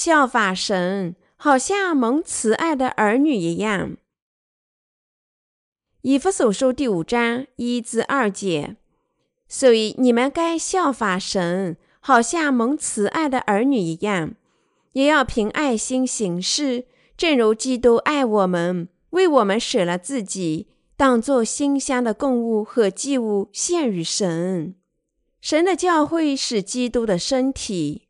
效法神，好像蒙慈爱的儿女一样。以弗所书第五章一至二节，所以你们该效法神，好像蒙慈爱的儿女一样，也要凭爱心行事，正如基督爱我们，为我们舍了自己，当作馨香的供物和祭物献与神。神的教会是基督的身体。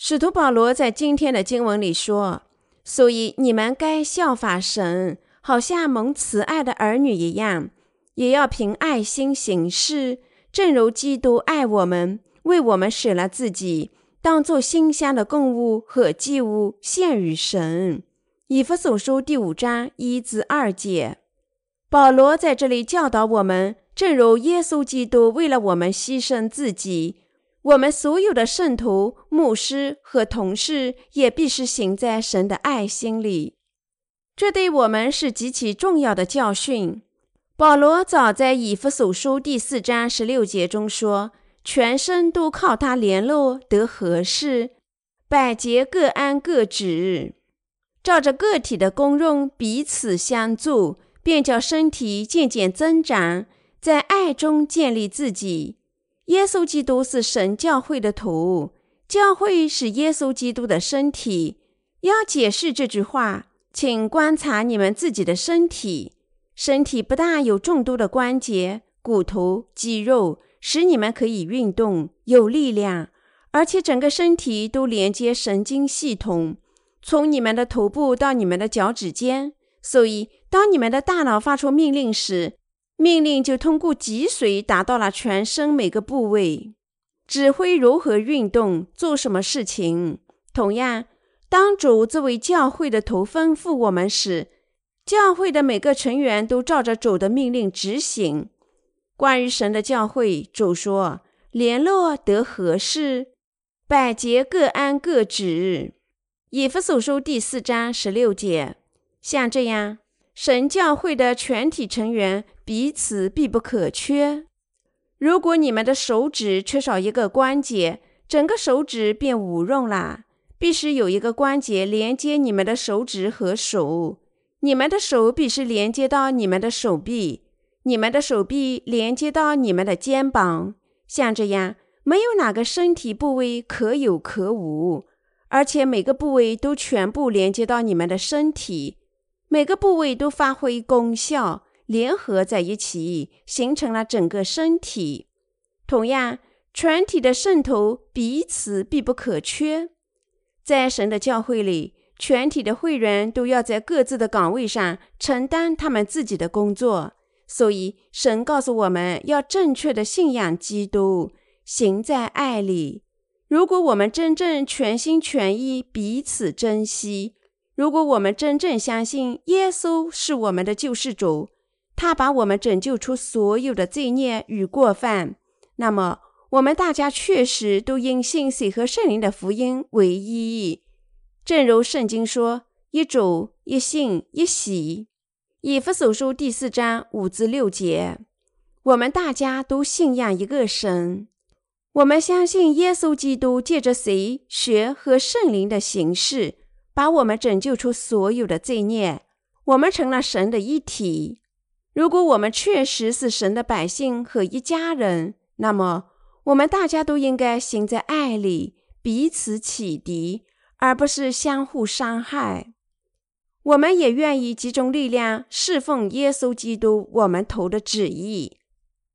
使徒保罗在今天的经文里说：“所以你们该效法神，好像蒙慈爱的儿女一样，也要凭爱心行事，正如基督爱我们，为我们舍了自己，当作馨香的供物和祭物献与神。”以弗所书第五章一至二节，保罗在这里教导我们，正如耶稣基督为了我们牺牲自己。我们所有的圣徒、牧师和同事也必须行在神的爱心里，这对我们是极其重要的教训。保罗早在以弗所书第四章十六节中说：“全身都靠他联络得合适，百节各安各职，照着个体的功用彼此相助，便叫身体渐渐增长，在爱中建立自己。”耶稣基督是神教会的头，教会是耶稣基督的身体。要解释这句话，请观察你们自己的身体。身体不但有众多的关节、骨头、肌肉，使你们可以运动、有力量，而且整个身体都连接神经系统，从你们的头部到你们的脚趾尖。所以，当你们的大脑发出命令时，命令就通过脊髓达到了全身每个部位，指挥如何运动、做什么事情。同样，当主作为教会的头吩咐我们时，教会的每个成员都照着主的命令执行。关于神的教会，主说：“联络得合适，百节各安各职。”以弗所书第四章十六节。像这样，神教会的全体成员。彼此必不可缺。如果你们的手指缺少一个关节，整个手指便无用啦。必须有一个关节连接你们的手指和手。你们的手必须连接到你们的手臂，你们的手臂连接到你们的肩膀。像这样，没有哪个身体部位可有可无，而且每个部位都全部连接到你们的身体，每个部位都发挥功效。联合在一起，形成了整个身体。同样，全体的渗透彼此必不可缺。在神的教会里，全体的会员都要在各自的岗位上承担他们自己的工作。所以，神告诉我们要正确的信仰基督，行在爱里。如果我们真正全心全意彼此珍惜，如果我们真正相信耶稣是我们的救世主，他把我们拯救出所有的罪孽与过犯，那么我们大家确实都因信水和圣灵的福音为一。正如圣经说：“一主、一信、一喜。”以弗所书第四章五至六节，我们大家都信仰一个神，我们相信耶稣基督借着水、血和圣灵的形式，把我们拯救出所有的罪孽，我们成了神的一体。如果我们确实是神的百姓和一家人，那么我们大家都应该行在爱里，彼此启迪，而不是相互伤害。我们也愿意集中力量侍奉耶稣基督我们头的旨意。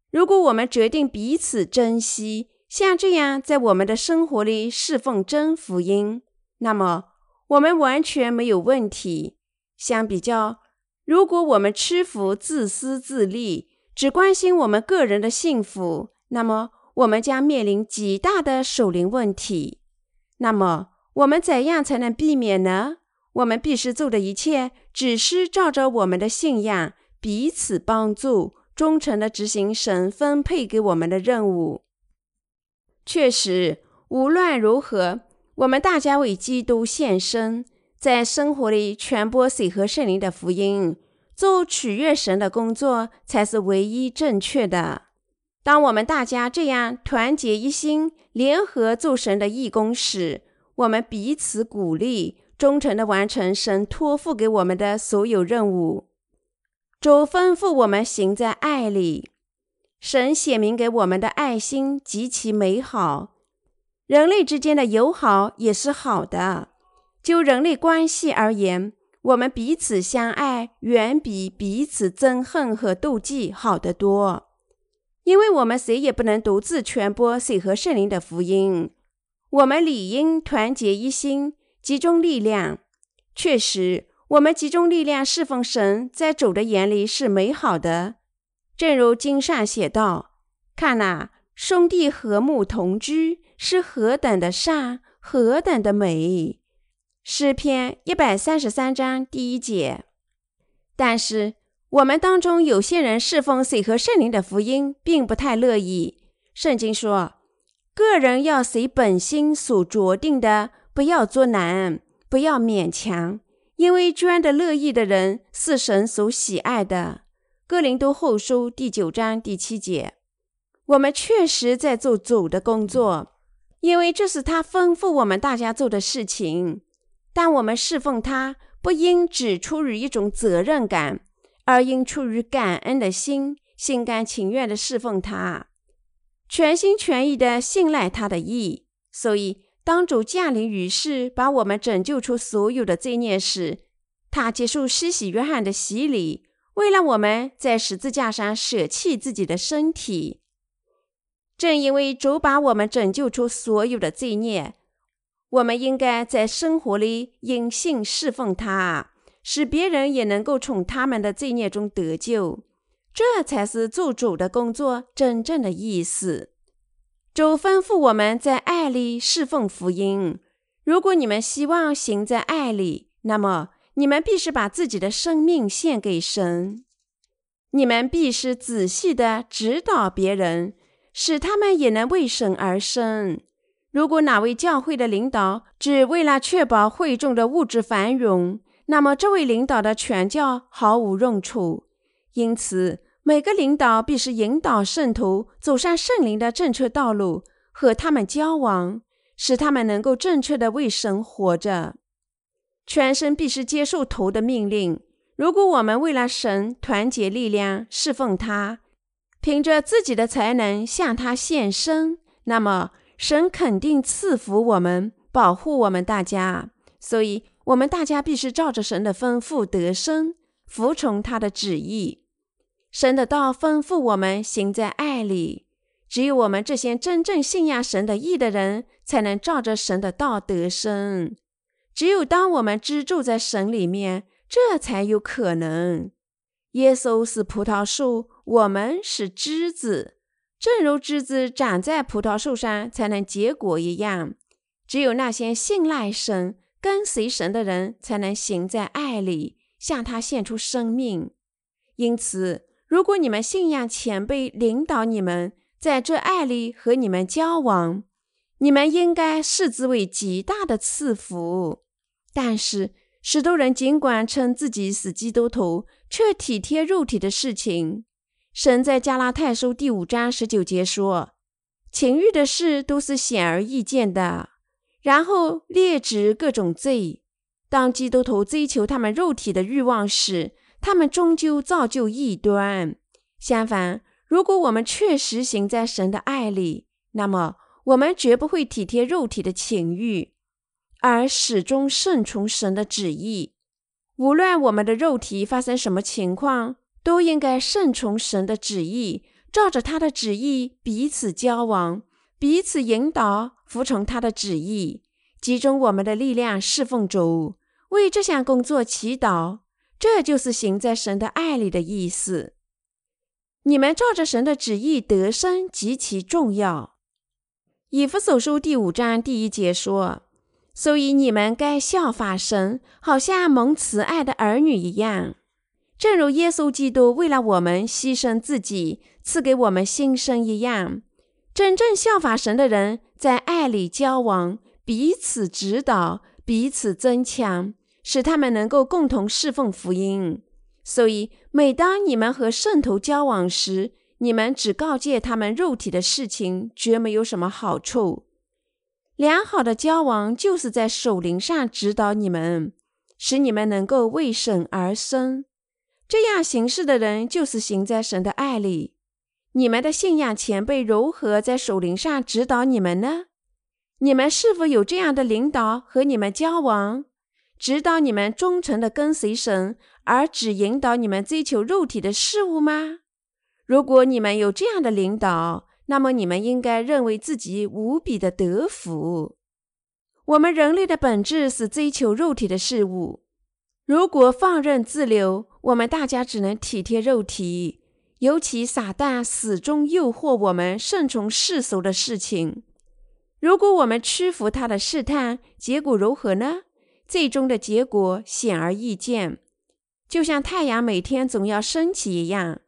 如果我们决定彼此珍惜，像这样在我们的生活里侍奉真福音，那么我们完全没有问题。相比较。如果我们吃服、自私自利，只关心我们个人的幸福，那么我们将面临极大的守灵问题。那么，我们怎样才能避免呢？我们必须做的一切，只是照着我们的信仰，彼此帮助，忠诚地执行神分配给我们的任务。确实，无论如何，我们大家为基督献身。在生活里传播水和圣灵的福音，做取悦神的工作，才是唯一正确的。当我们大家这样团结一心，联合做神的义工时，我们彼此鼓励，忠诚的完成神托付给我们的所有任务。主吩咐我们行在爱里，神显明给我们的爱心极其美好。人类之间的友好也是好的。就人类关系而言，我们彼此相爱远比彼此憎恨和妒忌好得多。因为我们谁也不能独自传播水和圣灵的福音，我们理应团结一心，集中力量。确实，我们集中力量侍奉神，在主的眼里是美好的。正如经上写道：“看哪，兄弟和睦同居，是何等的善，何等的美。”诗篇一百三十三章第一节。但是，我们当中有些人侍奉水和圣灵的福音，并不太乐意。圣经说：“个人要随本心所酌定的，不要作难，不要勉强，因为捐的乐意的人是神所喜爱的。”哥林多后书第九章第七节。我们确实在做主的工作，因为这是他吩咐我们大家做的事情。但我们侍奉他，不应只出于一种责任感，而应出于感恩的心，心甘情愿地侍奉他，全心全意地信赖他的意。所以，当主降临于世，把我们拯救出所有的罪孽时，他接受施洗约翰的洗礼，为了我们在十字架上舍弃自己的身体。正因为主把我们拯救出所有的罪孽。我们应该在生活里因信侍奉他，使别人也能够从他们的罪孽中得救。这才是做主的工作真正的意思。主吩咐我们在爱里侍奉福音。如果你们希望行在爱里，那么你们必须把自己的生命献给神。你们必须仔细的指导别人，使他们也能为神而生。如果哪位教会的领导只为了确保会众的物质繁荣，那么这位领导的传教毫无用处。因此，每个领导必须引导圣徒走上圣灵的正确道路，和他们交往，使他们能够正确的为神活着。全身必须接受头的命令。如果我们为了神团结力量，侍奉他，凭着自己的才能向他献身，那么。神肯定赐福我们，保护我们大家，所以我们大家必须照着神的吩咐得生，服从他的旨意。神的道吩咐我们行在爱里，只有我们这些真正信仰神的义的人，才能照着神的道得生。只有当我们居住在神里面，这才有可能。耶稣是葡萄树，我们是枝子。正如枝子长在葡萄树上才能结果一样，只有那些信赖神、跟随神的人，才能行在爱里，向他献出生命。因此，如果你们信仰前辈领导你们在这爱里和你们交往，你们应该视之为极大的赐福。但是，许多人尽管称自己是基督徒，却体贴肉体的事情。神在加拉太书第五章十九节说：“情欲的事都是显而易见的。”然后列举各种罪。当基督徒追求他们肉体的欲望时，他们终究造就异端。相反，如果我们确实行在神的爱里，那么我们绝不会体贴肉体的情欲，而始终顺从神的旨意。无论我们的肉体发生什么情况。都应该顺从神的旨意，照着他的旨意彼此交往，彼此引导，服从他的旨意，集中我们的力量侍奉主，为这项工作祈祷。这就是行在神的爱里的意思。你们照着神的旨意得生极其重要。以弗所书第五章第一节说：“所以你们该效法神，好像蒙慈爱的儿女一样。”正如耶稣基督为了我们牺牲自己，赐给我们新生一样，真正效法神的人，在爱里交往，彼此指导，彼此增强，使他们能够共同侍奉福音。所以，每当你们和圣徒交往时，你们只告诫他们肉体的事情，绝没有什么好处。良好的交往就是在守灵上指导你们，使你们能够为神而生。这样行事的人，就是行在神的爱里。你们的信仰前辈如何在守灵上指导你们呢？你们是否有这样的领导和你们交往，指导你们忠诚的跟随神，而只引导你们追求肉体的事物吗？如果你们有这样的领导，那么你们应该认为自己无比的得福。我们人类的本质是追求肉体的事物。如果放任自流，我们大家只能体贴肉体。尤其撒旦始终诱惑我们顺从世俗的事情。如果我们屈服他的试探，结果如何呢？最终的结果显而易见，就像太阳每天总要升起一样。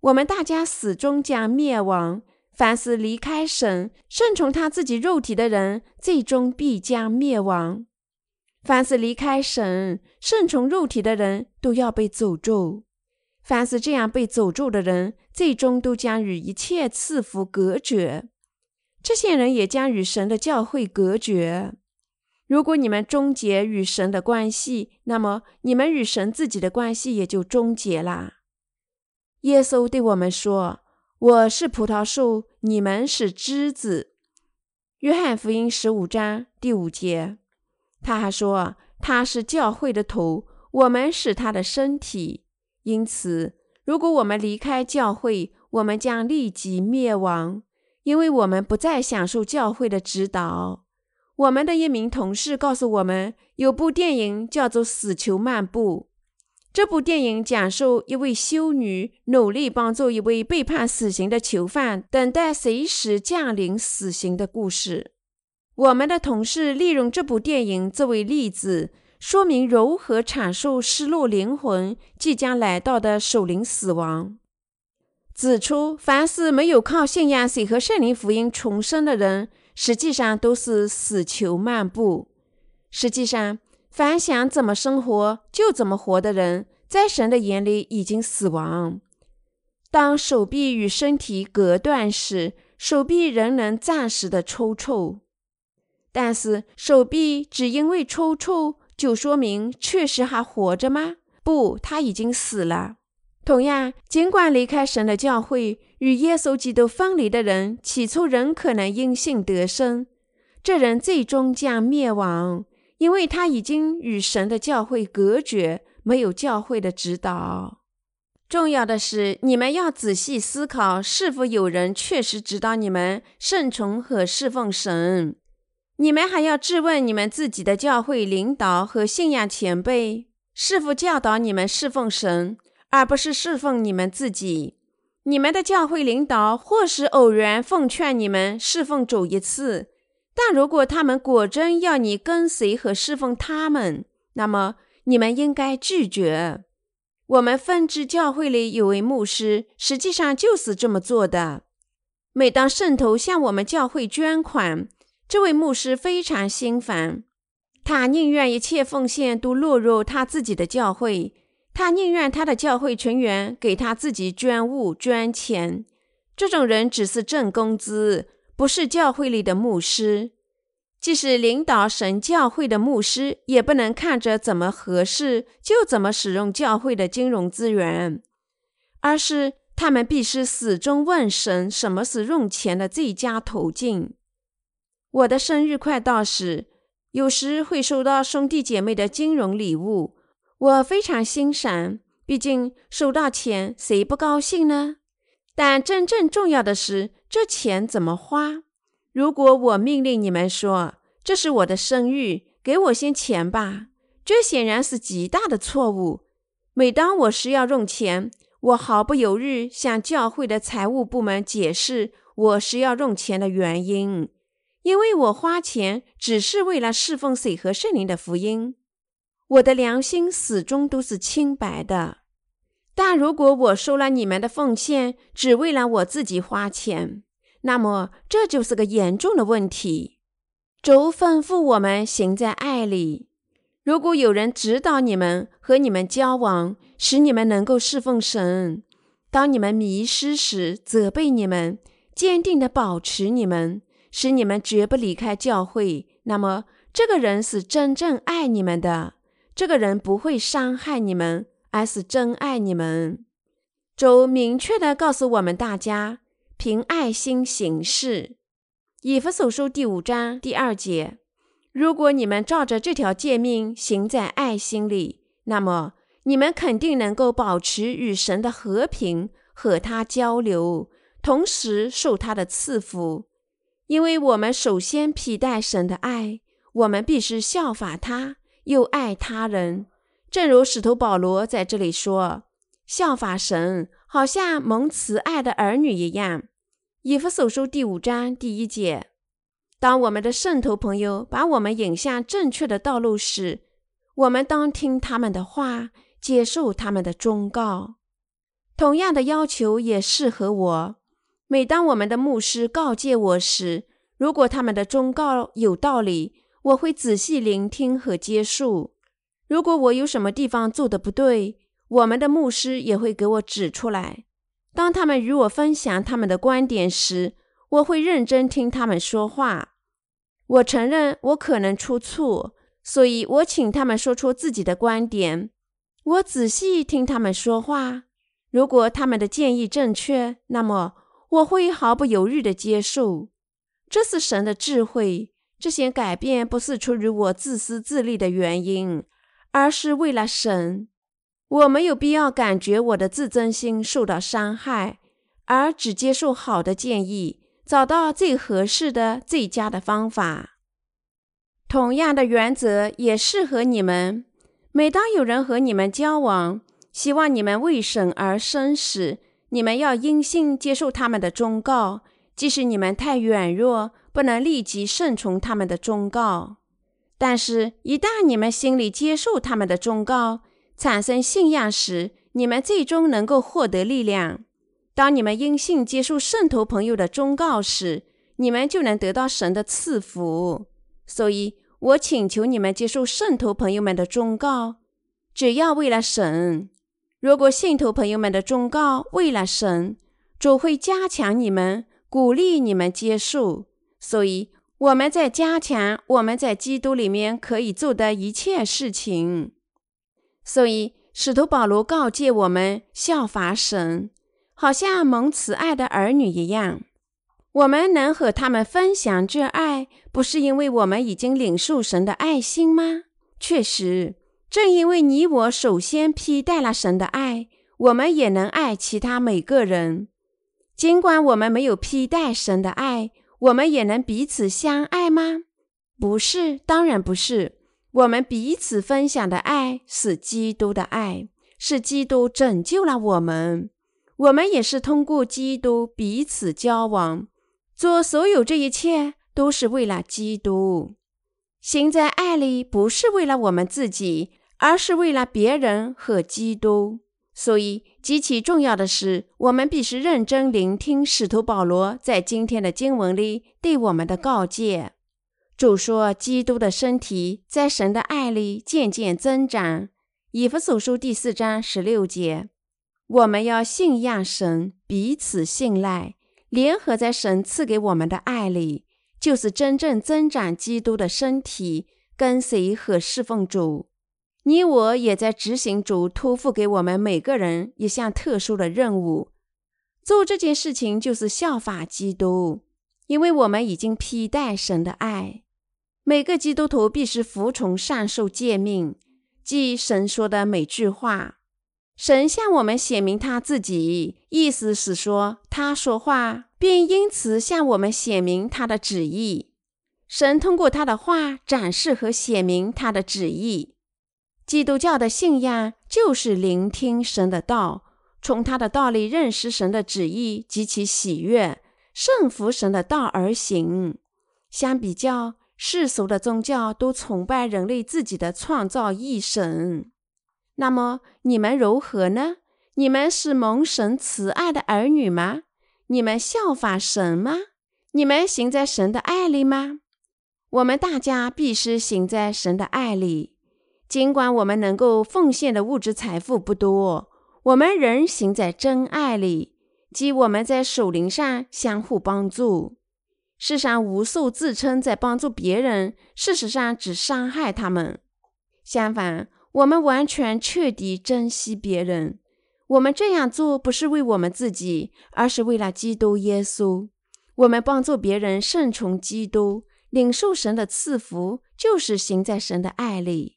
我们大家始终将灭亡。凡是离开神、顺从他自己肉体的人，最终必将灭亡。凡是离开神、顺从肉体的人，都要被诅咒。凡是这样被诅咒的人，最终都将与一切赐福隔绝。这些人也将与神的教会隔绝。如果你们终结与神的关系，那么你们与神自己的关系也就终结了。耶稣对我们说。我是葡萄树，你们是枝子。约翰福音十五章第五节，他还说他是教会的头，我们是他的身体。因此，如果我们离开教会，我们将立即灭亡，因为我们不再享受教会的指导。我们的一名同事告诉我们，有部电影叫做《死囚漫步》。这部电影讲述一位修女努力帮助一位被判死刑的囚犯，等待随时降临死刑的故事。我们的同事利用这部电影作为例子，说明如何阐述失落灵魂即将来到的守灵死亡，指出凡是没有靠信仰水和圣灵福音重生的人，实际上都是死囚漫步。实际上。凡想怎么生活就怎么活的人，在神的眼里已经死亡。当手臂与身体隔断时，手臂仍能暂时的抽搐，但是手臂只因为抽搐就说明确实还活着吗？不，他已经死了。同样，尽管离开神的教会，与耶稣基督分离的人，起初仍可能因信得生，这人最终将灭亡。因为他已经与神的教会隔绝，没有教会的指导。重要的是，你们要仔细思考，是否有人确实指导你们顺从和侍奉神。你们还要质问你们自己的教会领导和信仰前辈，是否教导你们侍奉神，而不是侍奉你们自己。你们的教会领导或是偶然奉劝你们侍奉主一次。但如果他们果真要你跟随和侍奉他们，那么你们应该拒绝。我们分支教会里有位牧师，实际上就是这么做的。每当圣徒向我们教会捐款，这位牧师非常心烦，他宁愿一切奉献都落入他自己的教会，他宁愿他的教会成员给他自己捐物捐钱。这种人只是挣工资。不是教会里的牧师，即使领导神教会的牧师，也不能看着怎么合适就怎么使用教会的金融资源，而是他们必须始终问神什么是用钱的最佳途径。我的生日快到时，有时会收到兄弟姐妹的金融礼物，我非常欣赏，毕竟收到钱谁不高兴呢？但真正重要的是。这钱怎么花？如果我命令你们说这是我的生日，给我些钱吧，这显然是极大的错误。每当我需要用钱，我毫不犹豫向教会的财务部门解释我需要用钱的原因，因为我花钱只是为了侍奉水和圣灵的福音，我的良心始终都是清白的。但如果我收了你们的奉献，只为了我自己花钱，那么这就是个严重的问题。主吩咐我们行在爱里。如果有人指导你们和你们交往，使你们能够侍奉神；当你们迷失时，责备你们，坚定地保持你们，使你们绝不离开教会，那么这个人是真正爱你们的。这个人不会伤害你们，而是真爱你们。主明确的告诉我们大家，凭爱心行事。以弗所书第五章第二节：如果你们照着这条诫命行在爱心里，那么你们肯定能够保持与神的和平，和他交流，同时受他的赐福。因为我们首先披戴神的爱，我们必须效法他。又爱他人，正如使徒保罗在这里说：“效法神，好像蒙慈爱的儿女一样。”以弗所书第五章第一节。当我们的圣徒朋友把我们引向正确的道路时，我们当听他们的话，接受他们的忠告。同样的要求也适合我。每当我们的牧师告诫我时，如果他们的忠告有道理，我会仔细聆听和接受。如果我有什么地方做的不对，我们的牧师也会给我指出来。当他们与我分享他们的观点时，我会认真听他们说话。我承认我可能出错，所以我请他们说出自己的观点。我仔细听他们说话。如果他们的建议正确，那么我会毫不犹豫地接受。这是神的智慧。这些改变不是出于我自私自利的原因，而是为了神。我没有必要感觉我的自尊心受到伤害，而只接受好的建议，找到最合适的、最佳的方法。同样的原则也适合你们。每当有人和你们交往，希望你们为神而生时，你们要因信接受他们的忠告，即使你们太软弱。不能立即顺从他们的忠告，但是，一旦你们心里接受他们的忠告，产生信仰时，你们最终能够获得力量。当你们因信接受圣徒朋友的忠告时，你们就能得到神的赐福。所以，我请求你们接受圣徒朋友们的忠告，只要为了神。如果信徒朋友们的忠告为了神，主会加强你们，鼓励你们接受。所以我们在加强我们在基督里面可以做的一切事情。所以使徒保罗告诫我们效法神，好像蒙慈爱的儿女一样。我们能和他们分享这爱，不是因为我们已经领受神的爱心吗？确实，正因为你我首先披戴了神的爱，我们也能爱其他每个人。尽管我们没有披戴神的爱。我们也能彼此相爱吗？不是，当然不是。我们彼此分享的爱是基督的爱，是基督拯救了我们。我们也是通过基督彼此交往，做所有这一切都是为了基督。行在爱里，不是为了我们自己，而是为了别人和基督。所以，极其重要的是，我们必须认真聆听使徒保罗在今天的经文里对我们的告诫。主说：“基督的身体在神的爱里渐渐增长。”以弗所书第四章十六节。我们要信仰神，彼此信赖，联合在神赐给我们的爱里，就是真正增长基督的身体，跟随和侍奉主。你我也在执行主托付给我们每个人一项特殊的任务，做这件事情就是效法基督，因为我们已经披戴神的爱。每个基督徒必须服从上述诫命，即神说的每句话。神向我们显明他自己，意思是说他说话，并因此向我们显明他的旨意。神通过他的话展示和显明他的旨意。基督教的信仰就是聆听神的道，从他的道里认识神的旨意及其喜悦，顺服神的道而行。相比较世俗的宗教，都崇拜人类自己的创造意神。那么你们如何呢？你们是蒙神慈爱的儿女吗？你们效法神吗？你们行在神的爱里吗？我们大家必须行在神的爱里。尽管我们能够奉献的物质财富不多，我们仍行在真爱里，即我们在属灵上相互帮助。世上无数自称在帮助别人，事实上只伤害他们。相反，我们完全彻底珍惜别人。我们这样做不是为我们自己，而是为了基督耶稣。我们帮助别人顺从基督，领受神的赐福，就是行在神的爱里。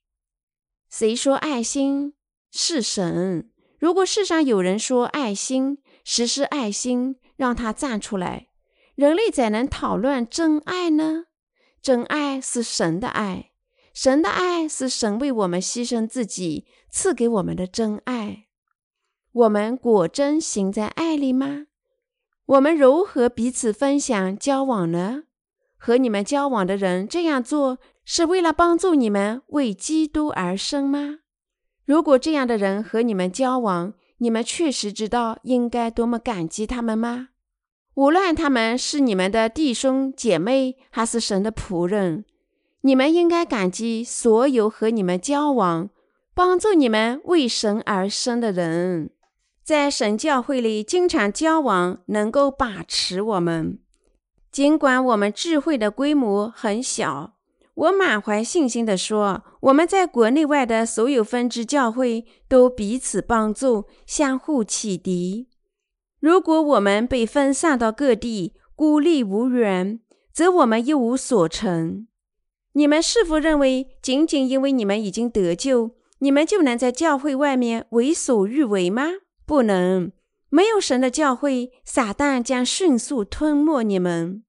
谁说爱心是神？如果世上有人说爱心，实施爱心，让他站出来。人类怎能讨论真爱呢？真爱是神的爱，神的爱是神为我们牺牲自己赐给我们的真爱。我们果真行在爱里吗？我们如何彼此分享交往呢？和你们交往的人这样做是为了帮助你们为基督而生吗？如果这样的人和你们交往，你们确实知道应该多么感激他们吗？无论他们是你们的弟兄姐妹，还是神的仆人，你们应该感激所有和你们交往、帮助你们为神而生的人。在神教会里，经常交往能够把持我们。尽管我们智慧的规模很小，我满怀信心地说，我们在国内外的所有分支教会都彼此帮助，相互启迪。如果我们被分散到各地，孤立无援，则我们一无所成。你们是否认为，仅仅因为你们已经得救，你们就能在教会外面为所欲为吗？不能。没有神的教会，撒旦将迅速吞没你们。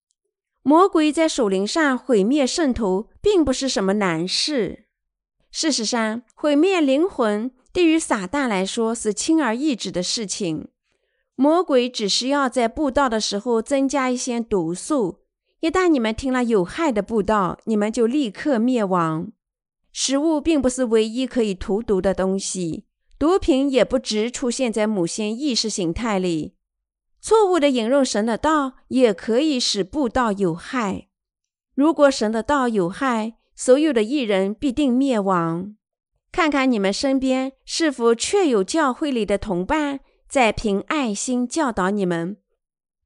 魔鬼在属灵上毁灭圣徒，并不是什么难事。事实上，毁灭灵魂对于撒旦来说是轻而易举的事情。魔鬼只需要在布道的时候增加一些毒素，一旦你们听了有害的布道，你们就立刻灭亡。食物并不是唯一可以荼毒的东西，毒品也不只出现在某些意识形态里。错误的引用神的道也可以使布道有害。如果神的道有害，所有的艺人必定灭亡。看看你们身边是否确有教会里的同伴。在凭爱心教导你们，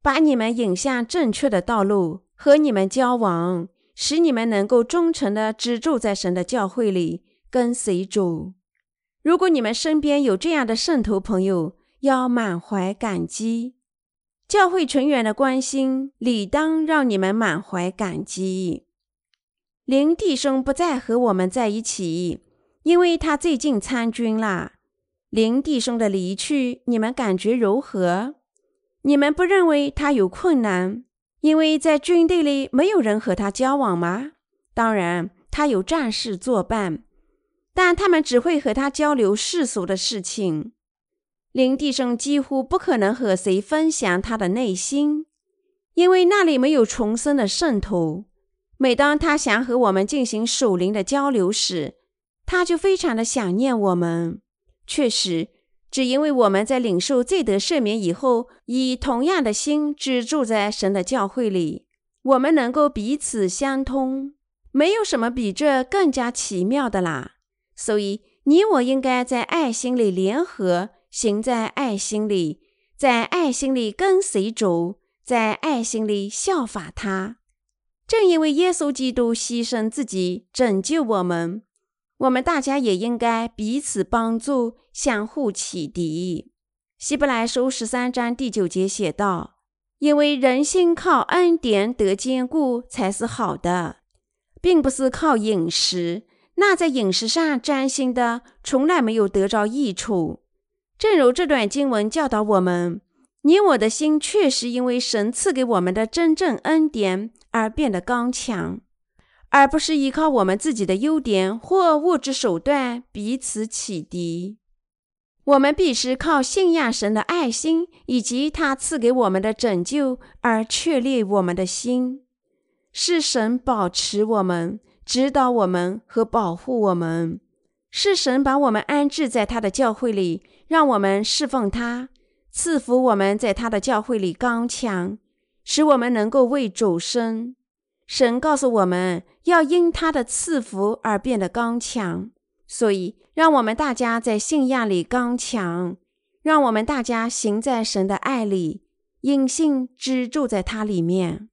把你们引向正确的道路，和你们交往，使你们能够忠诚的只住在神的教会里，跟随主。如果你们身边有这样的圣徒朋友，要满怀感激。教会成员的关心，理当让你们满怀感激。林弟兄不再和我们在一起，因为他最近参军了。林弟兄的离去，你们感觉如何？你们不认为他有困难，因为在军队里没有人和他交往吗？当然，他有战士作伴，但他们只会和他交流世俗的事情。林弟兄几乎不可能和谁分享他的内心，因为那里没有重生的圣徒。每当他想和我们进行属灵的交流时，他就非常的想念我们。确实，只因为我们在领受罪得赦免以后，以同样的心只住在神的教会里，我们能够彼此相通。没有什么比这更加奇妙的啦。所以，你我应该在爱心里联合，行在爱心里，在爱心里跟随主，在爱心里效法他。正因为耶稣基督牺牲自己拯救我们。我们大家也应该彼此帮助，相互启迪。希伯来书十三章第九节写道：“因为人心靠恩典得坚固才是好的，并不是靠饮食。那在饮食上占心的，从来没有得着益处。正如这段经文教导我们，你我的心确实因为神赐给我们的真正恩典而变得刚强。”而不是依靠我们自己的优点或物质手段彼此启迪，我们必须靠信仰神的爱心以及他赐给我们的拯救而确立我们的心。是神保持我们、指导我们和保护我们。是神把我们安置在他的教会里，让我们侍奉他，赐福我们在他的教会里刚强，使我们能够为主生。神告诉我们要因他的赐福而变得刚强，所以让我们大家在信仰里刚强，让我们大家行在神的爱里，因信支住在他里面。